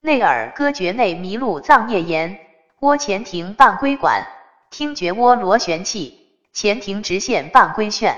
内耳歌诀内迷路藏聂炎，窝前庭半规管，听觉窝螺旋器，前庭直线半规旋。